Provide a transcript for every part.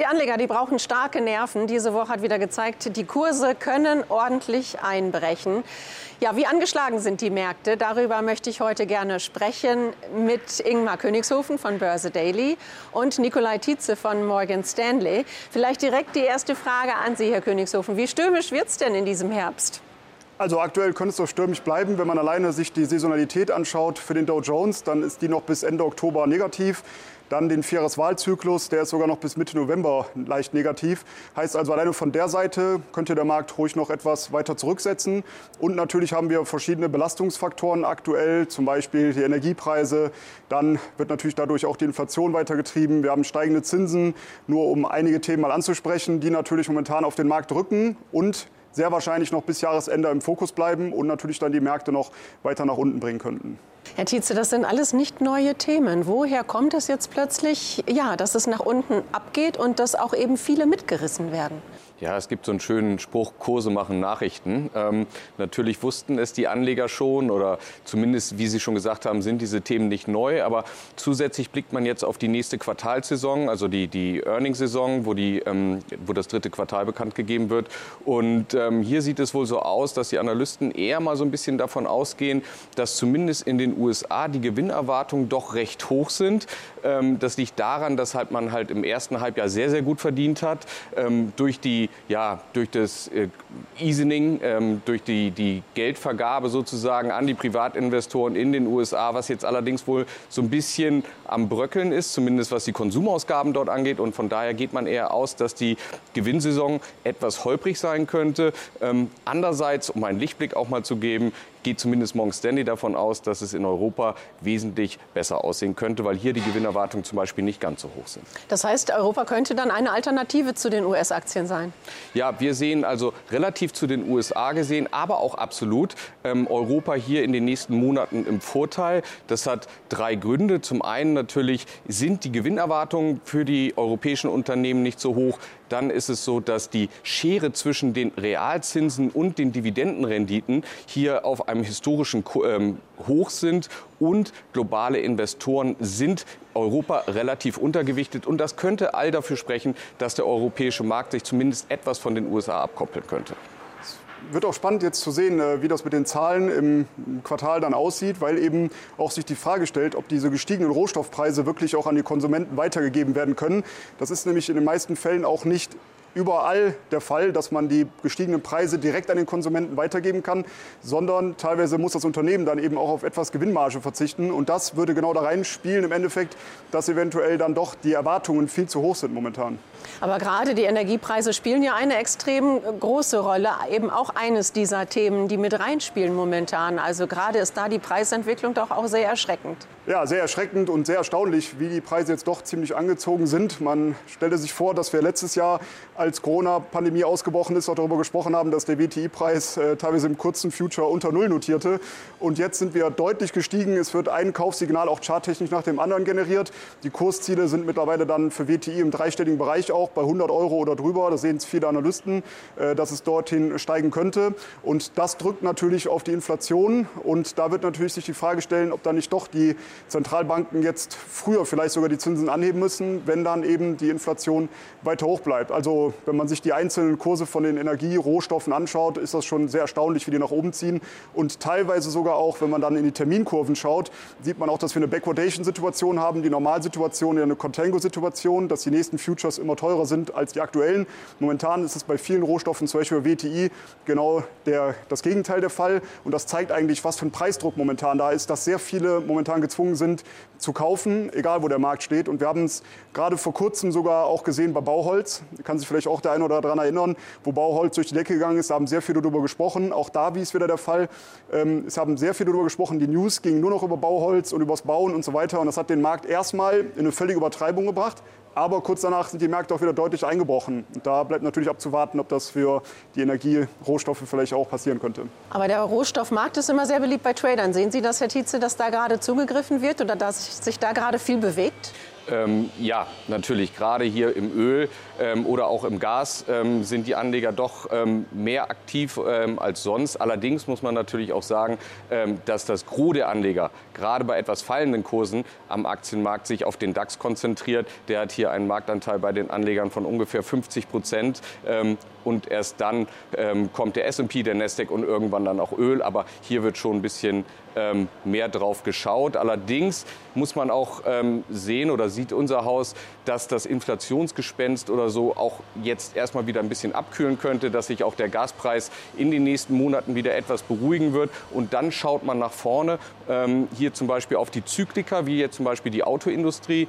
Die Anleger, die brauchen starke Nerven. Diese Woche hat wieder gezeigt, die Kurse können ordentlich einbrechen. Ja, wie angeschlagen sind die Märkte? Darüber möchte ich heute gerne sprechen mit Ingmar Königshofen von Börse Daily und Nikolai Tietze von Morgan Stanley. Vielleicht direkt die erste Frage an Sie, Herr Königshofen. Wie stürmisch wird es denn in diesem Herbst? Also aktuell könnte es doch stürmisch bleiben. Wenn man alleine sich die Saisonalität anschaut für den Dow Jones, dann ist die noch bis Ende Oktober negativ. Dann den Vierjahreswahlzyklus, der ist sogar noch bis Mitte November leicht negativ. Heißt also, alleine von der Seite könnte der Markt ruhig noch etwas weiter zurücksetzen. Und natürlich haben wir verschiedene Belastungsfaktoren aktuell, zum Beispiel die Energiepreise. Dann wird natürlich dadurch auch die Inflation weitergetrieben. Wir haben steigende Zinsen, nur um einige Themen mal anzusprechen, die natürlich momentan auf den Markt drücken und sehr wahrscheinlich noch bis Jahresende im Fokus bleiben und natürlich dann die Märkte noch weiter nach unten bringen könnten. Herr Tietze, das sind alles nicht neue Themen. Woher kommt es jetzt plötzlich, ja, dass es nach unten abgeht und dass auch eben viele mitgerissen werden? Ja, es gibt so einen schönen Spruch, Kurse machen Nachrichten. Ähm, natürlich wussten es die Anleger schon oder zumindest, wie Sie schon gesagt haben, sind diese Themen nicht neu. Aber zusätzlich blickt man jetzt auf die nächste Quartalsaison, also die, die Earnings-Saison, wo, ähm, wo das dritte Quartal bekannt gegeben wird. Und ähm, hier sieht es wohl so aus, dass die Analysten eher mal so ein bisschen davon ausgehen, dass zumindest in den USA die Gewinnerwartungen doch recht hoch sind. Ähm, das liegt daran, dass halt man halt im ersten Halbjahr sehr, sehr gut verdient hat. Ähm, durch die ja, durch das äh, Easing, ähm, durch die, die Geldvergabe sozusagen an die Privatinvestoren in den USA, was jetzt allerdings wohl so ein bisschen am Bröckeln ist, zumindest was die Konsumausgaben dort angeht. Und von daher geht man eher aus, dass die Gewinnsaison etwas holprig sein könnte. Ähm, andererseits, um einen Lichtblick auch mal zu geben, geht zumindest Morgan Stanley davon aus, dass es in Europa wesentlich besser aussehen könnte, weil hier die Gewinnerwartungen zum Beispiel nicht ganz so hoch sind. Das heißt, Europa könnte dann eine Alternative zu den US-Aktien sein? Ja, wir sehen also relativ zu den USA gesehen, aber auch absolut ähm, Europa hier in den nächsten Monaten im Vorteil. Das hat drei Gründe. Zum einen natürlich sind die Gewinnerwartungen für die europäischen Unternehmen nicht so hoch dann ist es so, dass die Schere zwischen den Realzinsen und den Dividendenrenditen hier auf einem historischen ähm, Hoch sind und globale Investoren sind Europa relativ untergewichtet. Und das könnte all dafür sprechen, dass der europäische Markt sich zumindest etwas von den USA abkoppeln könnte wird auch spannend jetzt zu sehen, äh, wie das mit den Zahlen im Quartal dann aussieht, weil eben auch sich die Frage stellt, ob diese gestiegenen Rohstoffpreise wirklich auch an die Konsumenten weitergegeben werden können. Das ist nämlich in den meisten Fällen auch nicht überall der Fall, dass man die gestiegenen Preise direkt an den Konsumenten weitergeben kann, sondern teilweise muss das Unternehmen dann eben auch auf etwas Gewinnmarge verzichten. Und das würde genau da reinspielen im Endeffekt, dass eventuell dann doch die Erwartungen viel zu hoch sind momentan. Aber gerade die Energiepreise spielen ja eine extrem große Rolle, eben auch eines dieser Themen, die mit reinspielen momentan. Also gerade ist da die Preisentwicklung doch auch sehr erschreckend. Ja, sehr erschreckend und sehr erstaunlich, wie die Preise jetzt doch ziemlich angezogen sind. Man stelle sich vor, dass wir letztes Jahr, als Corona-Pandemie ausgebrochen ist, auch darüber gesprochen haben, dass der WTI-Preis äh, teilweise im kurzen Future unter Null notierte. Und jetzt sind wir deutlich gestiegen. Es wird ein Kaufsignal auch charttechnisch nach dem anderen generiert. Die Kursziele sind mittlerweile dann für WTI im dreistelligen Bereich auch bei 100 Euro oder drüber. Das sehen es viele Analysten, äh, dass es dorthin steigen könnte. Und das drückt natürlich auf die Inflation. Und da wird natürlich sich die Frage stellen, ob da nicht doch die Zentralbanken jetzt früher vielleicht sogar die Zinsen anheben müssen, wenn dann eben die Inflation weiter hoch bleibt. Also wenn man sich die einzelnen Kurse von den Energierohstoffen anschaut, ist das schon sehr erstaunlich, wie die nach oben ziehen. Und teilweise sogar auch, wenn man dann in die Terminkurven schaut, sieht man auch, dass wir eine Backwardation-Situation haben. Die Normalsituation eine Contango-Situation, dass die nächsten Futures immer teurer sind als die aktuellen. Momentan ist es bei vielen Rohstoffen, zum Beispiel WTI, genau der, das Gegenteil der Fall. Und das zeigt eigentlich, was für ein Preisdruck momentan da ist, dass sehr viele momentan gezwungen sind zu kaufen, egal wo der Markt steht. Und wir haben es gerade vor kurzem sogar auch gesehen bei Bauholz. Da kann sich vielleicht auch der eine oder daran erinnern, wo Bauholz durch die Decke gegangen ist. Da haben sehr viele darüber gesprochen. Auch da wie es wieder der Fall. Ähm, es haben sehr viele darüber gesprochen. Die News gingen nur noch über Bauholz und über das Bauen und so weiter. Und das hat den Markt erstmal in eine völlige Übertreibung gebracht. Aber kurz danach sind die Märkte auch wieder deutlich eingebrochen. Und da bleibt natürlich abzuwarten, ob das für die Energierohstoffe vielleicht auch passieren könnte. Aber der Rohstoffmarkt ist immer sehr beliebt bei Tradern. Sehen Sie das, Herr Tietze, dass da gerade zugegriffen wird oder dass sich da gerade viel bewegt? Ähm, ja, natürlich. Gerade hier im Öl ähm, oder auch im Gas ähm, sind die Anleger doch ähm, mehr aktiv ähm, als sonst. Allerdings muss man natürlich auch sagen, ähm, dass das Gros der Anleger gerade bei etwas fallenden Kursen am Aktienmarkt sich auf den DAX konzentriert. Der hat hier einen Marktanteil bei den Anlegern von ungefähr 50 Prozent. Und erst dann kommt der S&P, der Nasdaq und irgendwann dann auch Öl. Aber hier wird schon ein bisschen mehr drauf geschaut. Allerdings muss man auch sehen oder sieht unser Haus, dass das Inflationsgespenst oder so auch jetzt erstmal wieder ein bisschen abkühlen könnte, dass sich auch der Gaspreis in den nächsten Monaten wieder etwas beruhigen wird. Und dann schaut man nach vorne, ähm, hier zum Beispiel auf die Zyklika, wie jetzt zum Beispiel die Autoindustrie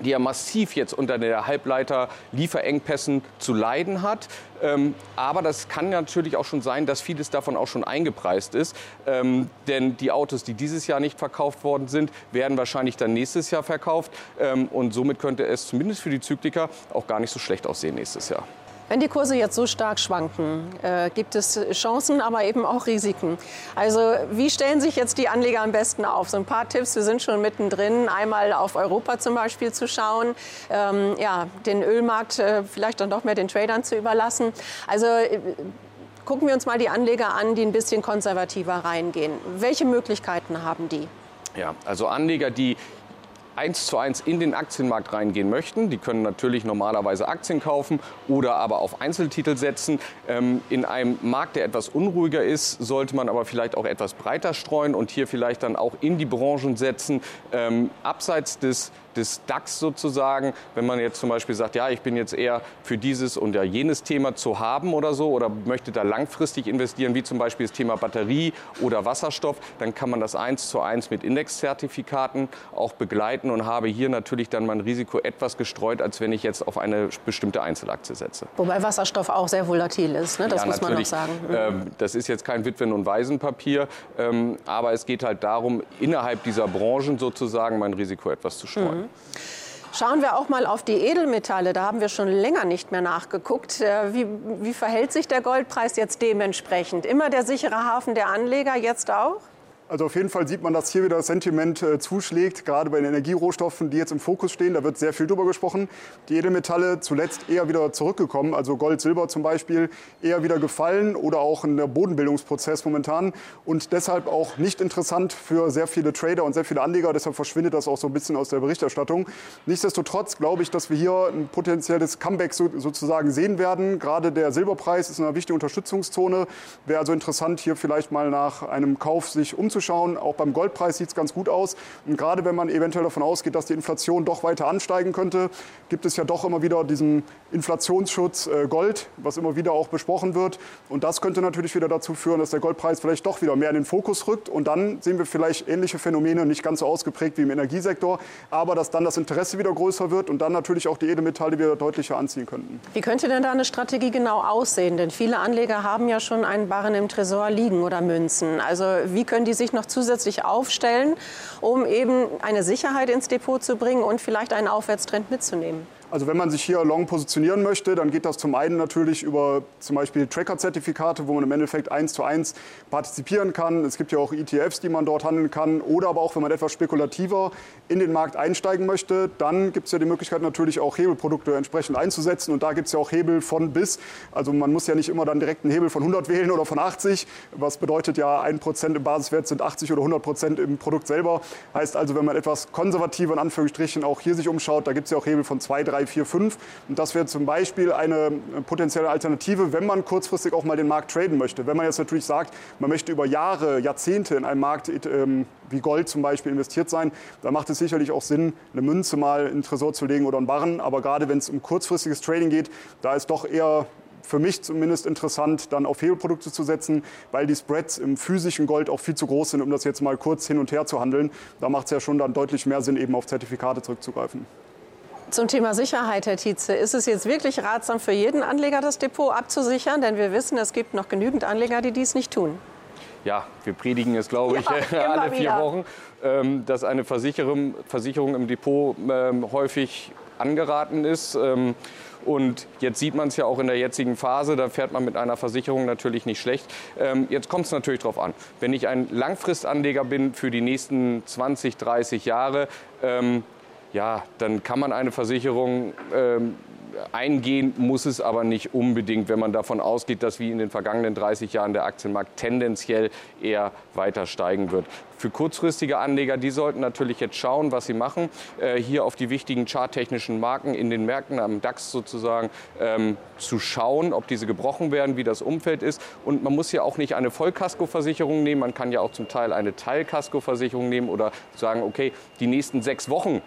die ja massiv jetzt unter der Halbleiter-Lieferengpässen zu leiden hat. Ähm, aber das kann natürlich auch schon sein, dass vieles davon auch schon eingepreist ist. Ähm, denn die Autos, die dieses Jahr nicht verkauft worden sind, werden wahrscheinlich dann nächstes Jahr verkauft. Ähm, und somit könnte es zumindest für die Zykliker auch gar nicht so schlecht aussehen nächstes Jahr. Wenn die Kurse jetzt so stark schwanken, äh, gibt es Chancen, aber eben auch Risiken. Also wie stellen sich jetzt die Anleger am besten auf? So ein paar Tipps, wir sind schon mittendrin. Einmal auf Europa zum Beispiel zu schauen, ähm, ja, den Ölmarkt äh, vielleicht dann doch mehr den Tradern zu überlassen. Also äh, gucken wir uns mal die Anleger an, die ein bisschen konservativer reingehen. Welche Möglichkeiten haben die? Ja, also Anleger, die eins zu eins in den Aktienmarkt reingehen möchten, die können natürlich normalerweise Aktien kaufen oder aber auf Einzeltitel setzen. Ähm, in einem Markt, der etwas unruhiger ist, sollte man aber vielleicht auch etwas breiter streuen und hier vielleicht dann auch in die Branchen setzen, ähm, abseits des des DAX sozusagen, wenn man jetzt zum Beispiel sagt, ja, ich bin jetzt eher für dieses und ja jenes Thema zu haben oder so oder möchte da langfristig investieren, wie zum Beispiel das Thema Batterie oder Wasserstoff, dann kann man das eins zu eins mit Indexzertifikaten auch begleiten und habe hier natürlich dann mein Risiko etwas gestreut, als wenn ich jetzt auf eine bestimmte Einzelaktie setze. Wobei Wasserstoff auch sehr volatil ist, ne? das ja, muss man noch sagen. Mhm. Das ist jetzt kein Witwen- und Waisenpapier, ähm, aber es geht halt darum, innerhalb dieser Branchen sozusagen mein Risiko etwas zu streuen. Mhm. Schauen wir auch mal auf die Edelmetalle. Da haben wir schon länger nicht mehr nachgeguckt. Äh, wie, wie verhält sich der Goldpreis jetzt dementsprechend? Immer der sichere Hafen der Anleger, jetzt auch? Also auf jeden Fall sieht man, dass hier wieder das Sentiment äh, zuschlägt, gerade bei den Energierohstoffen, die jetzt im Fokus stehen. Da wird sehr viel drüber gesprochen. Die Edelmetalle zuletzt eher wieder zurückgekommen, also Gold, Silber zum Beispiel, eher wieder gefallen oder auch in der Bodenbildungsprozess momentan und deshalb auch nicht interessant für sehr viele Trader und sehr viele Anleger. Deshalb verschwindet das auch so ein bisschen aus der Berichterstattung. Nichtsdestotrotz glaube ich, dass wir hier ein potenzielles Comeback so, sozusagen sehen werden. Gerade der Silberpreis ist eine wichtige Unterstützungszone. Wäre also interessant, hier vielleicht mal nach einem Kauf sich umzuschauen umzuschauen. Auch beim Goldpreis sieht es ganz gut aus. Und gerade wenn man eventuell davon ausgeht, dass die Inflation doch weiter ansteigen könnte, gibt es ja doch immer wieder diesen Inflationsschutz äh, Gold, was immer wieder auch besprochen wird. Und das könnte natürlich wieder dazu führen, dass der Goldpreis vielleicht doch wieder mehr in den Fokus rückt. Und dann sehen wir vielleicht ähnliche Phänomene, nicht ganz so ausgeprägt wie im Energiesektor, aber dass dann das Interesse wieder größer wird und dann natürlich auch die Edelmetalle wieder deutlicher anziehen könnten. Wie könnte denn da eine Strategie genau aussehen? Denn viele Anleger haben ja schon einen Barren im Tresor liegen oder Münzen. Also wie können die sich sich noch zusätzlich aufstellen, um eben eine Sicherheit ins Depot zu bringen und vielleicht einen Aufwärtstrend mitzunehmen? Also wenn man sich hier long positionieren möchte, dann geht das zum einen natürlich über zum Beispiel Tracker-Zertifikate, wo man im Endeffekt eins zu eins partizipieren kann. Es gibt ja auch ETFs, die man dort handeln kann. Oder aber auch, wenn man etwas spekulativer in den Markt einsteigen möchte, dann gibt es ja die Möglichkeit natürlich auch Hebelprodukte entsprechend einzusetzen. Und da gibt es ja auch Hebel von bis. Also man muss ja nicht immer dann direkt einen Hebel von 100 wählen oder von 80. Was bedeutet ja, 1% im Basiswert sind 80 oder 100% im Produkt selber. Heißt also, wenn man etwas konservativer in Anführungsstrichen auch hier sich umschaut, da gibt es ja auch Hebel von 2, 3, 3, 4, 5. Und das wäre zum Beispiel eine potenzielle Alternative, wenn man kurzfristig auch mal den Markt traden möchte. Wenn man jetzt natürlich sagt, man möchte über Jahre, Jahrzehnte in einen Markt ähm, wie Gold zum Beispiel investiert sein, dann macht es sicherlich auch Sinn, eine Münze mal in den Tresor zu legen oder einen Barren. Aber gerade wenn es um kurzfristiges Trading geht, da ist doch eher für mich zumindest interessant, dann auf Hebelprodukte zu setzen, weil die Spreads im physischen Gold auch viel zu groß sind, um das jetzt mal kurz hin und her zu handeln. Da macht es ja schon dann deutlich mehr Sinn, eben auf Zertifikate zurückzugreifen. Zum Thema Sicherheit, Herr Tietze, ist es jetzt wirklich ratsam für jeden Anleger, das Depot abzusichern? Denn wir wissen, es gibt noch genügend Anleger, die dies nicht tun. Ja, wir predigen es, glaube ich, ja, alle vier wieder. Wochen, ähm, dass eine Versicherung, Versicherung im Depot ähm, häufig angeraten ist. Ähm, und jetzt sieht man es ja auch in der jetzigen Phase, da fährt man mit einer Versicherung natürlich nicht schlecht. Ähm, jetzt kommt es natürlich darauf an. Wenn ich ein Langfristanleger bin für die nächsten 20, 30 Jahre, ähm, ja, dann kann man eine Versicherung ähm, eingehen, muss es aber nicht unbedingt, wenn man davon ausgeht, dass wie in den vergangenen 30 Jahren der Aktienmarkt tendenziell eher weiter steigen wird. Für kurzfristige Anleger, die sollten natürlich jetzt schauen, was sie machen. Äh, hier auf die wichtigen charttechnischen Marken in den Märkten, am DAX sozusagen, ähm, zu schauen, ob diese gebrochen werden, wie das Umfeld ist. Und man muss ja auch nicht eine Vollkaskoversicherung nehmen, man kann ja auch zum Teil eine Teilkaskoversicherung nehmen oder sagen, okay, die nächsten sechs Wochen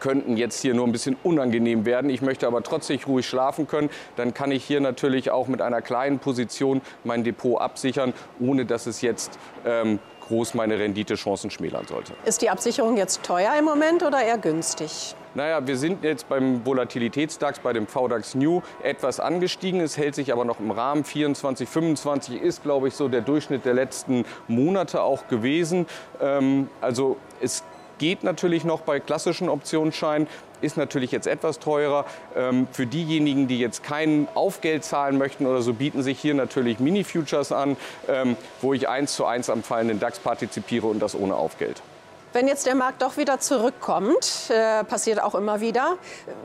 könnten jetzt hier nur ein bisschen unangenehm werden. Ich möchte aber trotzdem ruhig schlafen können. Dann kann ich hier natürlich auch mit einer kleinen Position mein Depot absichern, ohne dass es jetzt ähm, groß meine Renditechancen schmälern sollte. Ist die Absicherung jetzt teuer im Moment oder eher günstig? Naja, wir sind jetzt beim Volatilitätsdax, bei dem VDAX New etwas angestiegen. Es hält sich aber noch im Rahmen. 24, 25 ist, glaube ich, so der Durchschnitt der letzten Monate auch gewesen. Ähm, also es geht natürlich noch bei klassischen Optionsscheinen, ist natürlich jetzt etwas teurer. Ähm, für diejenigen, die jetzt kein Aufgeld zahlen möchten oder so, bieten sich hier natürlich Mini-Futures an, ähm, wo ich eins zu eins am fallenden DAX partizipiere und das ohne Aufgeld. Wenn jetzt der Markt doch wieder zurückkommt, äh, passiert auch immer wieder,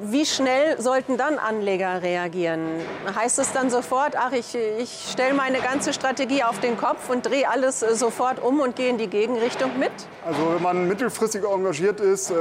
wie schnell sollten dann Anleger reagieren? Heißt es dann sofort, ach, ich, ich stelle meine ganze Strategie auf den Kopf und drehe alles äh, sofort um und gehe in die Gegenrichtung mit? Also wenn man mittelfristig engagiert ist, äh,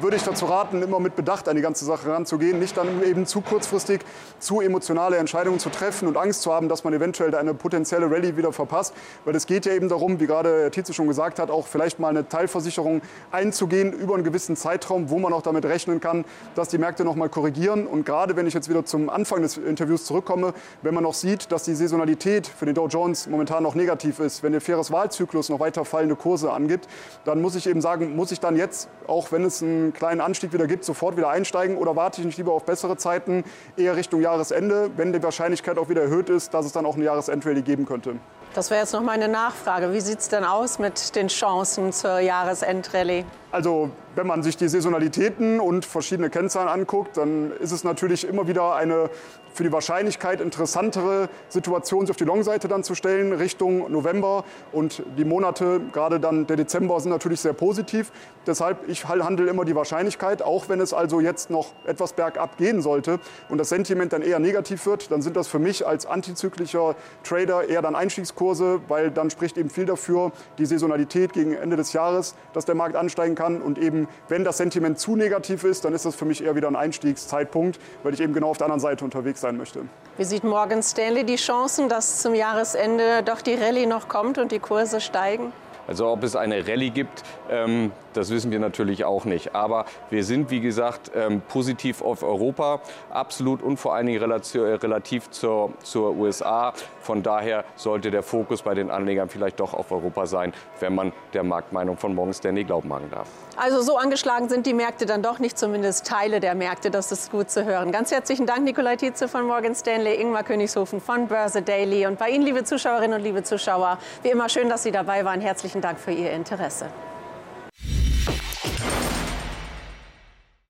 würde ich dazu raten, immer mit Bedacht an die ganze Sache ranzugehen, nicht dann eben zu kurzfristig zu emotionale Entscheidungen zu treffen und Angst zu haben, dass man eventuell eine potenzielle Rallye wieder verpasst. Weil es geht ja eben darum, wie gerade Tietze schon gesagt hat, auch vielleicht mal eine Teilversicherung Versicherung einzugehen über einen gewissen Zeitraum, wo man auch damit rechnen kann, dass die Märkte noch mal korrigieren. Und gerade wenn ich jetzt wieder zum Anfang des Interviews zurückkomme, wenn man noch sieht, dass die Saisonalität für den Dow Jones momentan noch negativ ist, wenn der faires Wahlzyklus noch weiter fallende Kurse angibt, dann muss ich eben sagen, muss ich dann jetzt, auch wenn es einen kleinen Anstieg wieder gibt, sofort wieder einsteigen oder warte ich nicht lieber auf bessere Zeiten, eher Richtung Jahresende, wenn die Wahrscheinlichkeit auch wieder erhöht ist, dass es dann auch eine Jahresendrallye geben könnte. Das wäre jetzt noch meine Nachfrage. Wie sieht es denn aus mit den Chancen zur Jahresendrallye? Also wenn man sich die Saisonalitäten und verschiedene Kennzahlen anguckt, dann ist es natürlich immer wieder eine für die Wahrscheinlichkeit interessantere Situation, sich auf die Long-Seite dann zu stellen, Richtung November. Und die Monate, gerade dann der Dezember, sind natürlich sehr positiv. Deshalb, ich handle immer die Wahrscheinlichkeit, auch wenn es also jetzt noch etwas bergab gehen sollte und das Sentiment dann eher negativ wird, dann sind das für mich als antizyklischer Trader eher dann Einstiegskurse, weil dann spricht eben viel dafür, die Saisonalität gegen Ende des Jahres, dass der Markt ansteigen kann und eben wenn das Sentiment zu negativ ist, dann ist das für mich eher wieder ein Einstiegszeitpunkt, weil ich eben genau auf der anderen Seite unterwegs sein möchte. Wie sieht Morgan Stanley die Chancen, dass zum Jahresende doch die Rallye noch kommt und die Kurse steigen? Also ob es eine Rallye gibt, ähm, das wissen wir natürlich auch nicht. Aber wir sind, wie gesagt, ähm, positiv auf Europa, absolut und vor allen Dingen relativ zur, zur USA. Von daher sollte der Fokus bei den Anlegern vielleicht doch auf Europa sein, wenn man der Marktmeinung von Morgan Stanley glauben machen darf. Also so angeschlagen sind die Märkte dann doch nicht, zumindest Teile der Märkte. Das ist gut zu hören. Ganz herzlichen Dank, Nikolai Tietze von Morgan Stanley, Ingmar Königshofen von Börse Daily. Und bei Ihnen, liebe Zuschauerinnen und liebe Zuschauer, wie immer schön, dass Sie dabei waren. Herzlichen Dank für Ihr Interesse.